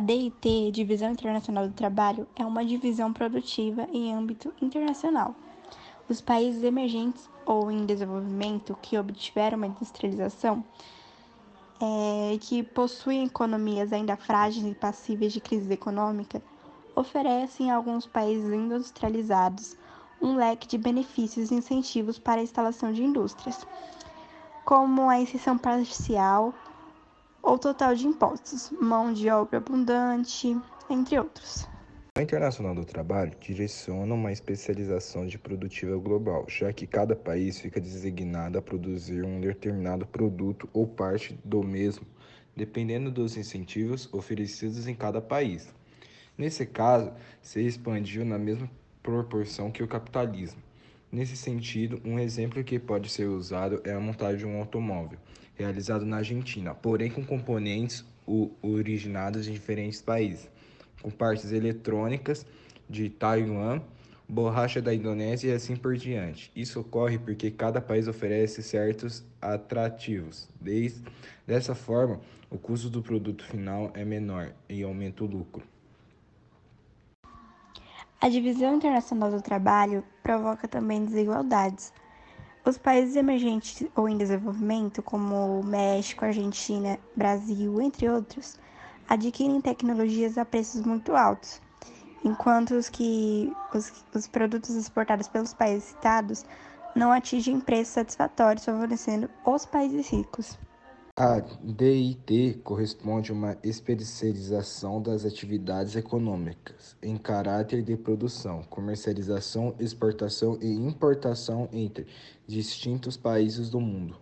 DIT, Divisão Internacional do Trabalho, é uma divisão produtiva em âmbito internacional. Os países emergentes ou em desenvolvimento que obtiveram uma industrialização é, que possuem economias ainda frágeis e passíveis de crise econômica oferecem a alguns países industrializados um leque de benefícios e incentivos para a instalação de indústrias, como a isenção parcial ou total de impostos, mão de obra abundante, entre outros. O Internacional do Trabalho direciona uma especialização de produtiva global, já que cada país fica designado a produzir um determinado produto ou parte do mesmo, dependendo dos incentivos oferecidos em cada país. Nesse caso, se expandiu na mesma proporção que o capitalismo. Nesse sentido, um exemplo que pode ser usado é a montagem de um automóvel, realizado na Argentina, porém com componentes originados de diferentes países, com partes eletrônicas de Taiwan, borracha da Indonésia e assim por diante. Isso ocorre porque cada país oferece certos atrativos. Desde, dessa forma, o custo do produto final é menor e aumenta o lucro. A divisão internacional do trabalho provoca também desigualdades. Os países emergentes ou em desenvolvimento, como México, Argentina, Brasil, entre outros, adquirem tecnologias a preços muito altos, enquanto os, que, os, os produtos exportados pelos países citados não atingem preços satisfatórios, favorecendo os países ricos. A DIT corresponde a uma especialização das atividades econômicas em caráter de produção, comercialização, exportação e importação entre distintos países do mundo.